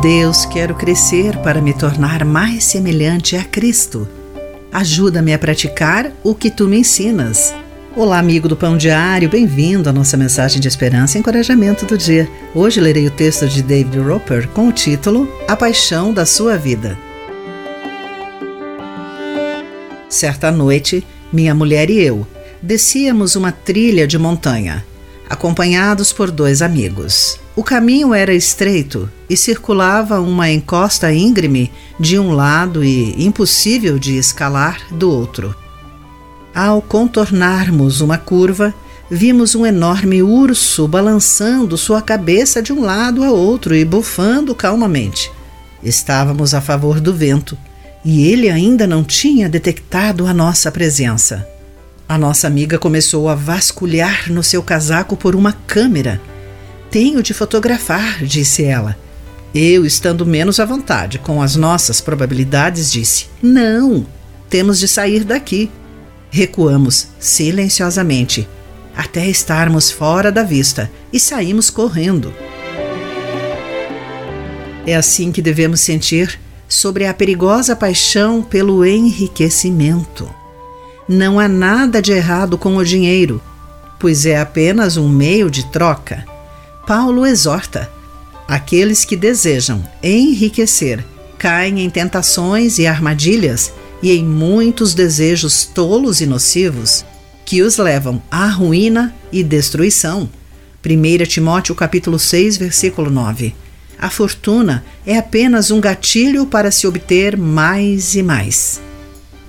Deus, quero crescer para me tornar mais semelhante a Cristo. Ajuda-me a praticar o que tu me ensinas. Olá, amigo do Pão Diário, bem-vindo à nossa mensagem de esperança e encorajamento do dia. Hoje lerei o texto de David Roper com o título A Paixão da Sua Vida. Certa noite, minha mulher e eu descíamos uma trilha de montanha, acompanhados por dois amigos. O caminho era estreito e circulava uma encosta íngreme de um lado e impossível de escalar do outro. Ao contornarmos uma curva, vimos um enorme urso balançando sua cabeça de um lado a outro e bufando calmamente. Estávamos a favor do vento e ele ainda não tinha detectado a nossa presença. A nossa amiga começou a vasculhar no seu casaco por uma câmera. Tenho de fotografar, disse ela. Eu, estando menos à vontade com as nossas probabilidades, disse: Não, temos de sair daqui. Recuamos silenciosamente até estarmos fora da vista e saímos correndo. É assim que devemos sentir sobre a perigosa paixão pelo enriquecimento. Não há nada de errado com o dinheiro, pois é apenas um meio de troca. Paulo exorta: aqueles que desejam enriquecer caem em tentações e armadilhas e em muitos desejos tolos e nocivos que os levam à ruína e destruição. 1 Timóteo capítulo 6, versículo 9. A fortuna é apenas um gatilho para se obter mais e mais.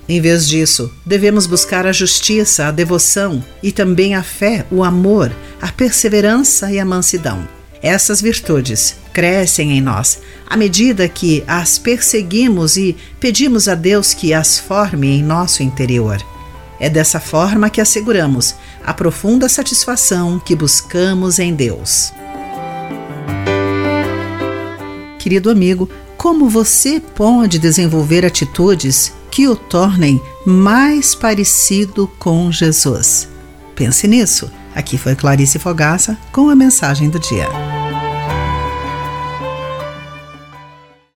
Em vez disso, devemos buscar a justiça, a devoção e também a fé, o amor, a perseverança e a mansidão. Essas virtudes crescem em nós à medida que as perseguimos e pedimos a Deus que as forme em nosso interior. É dessa forma que asseguramos a profunda satisfação que buscamos em Deus. Querido amigo, como você pode desenvolver atitudes que o tornem mais parecido com Jesus. Pense nisso. Aqui foi Clarice Fogaça com a mensagem do dia.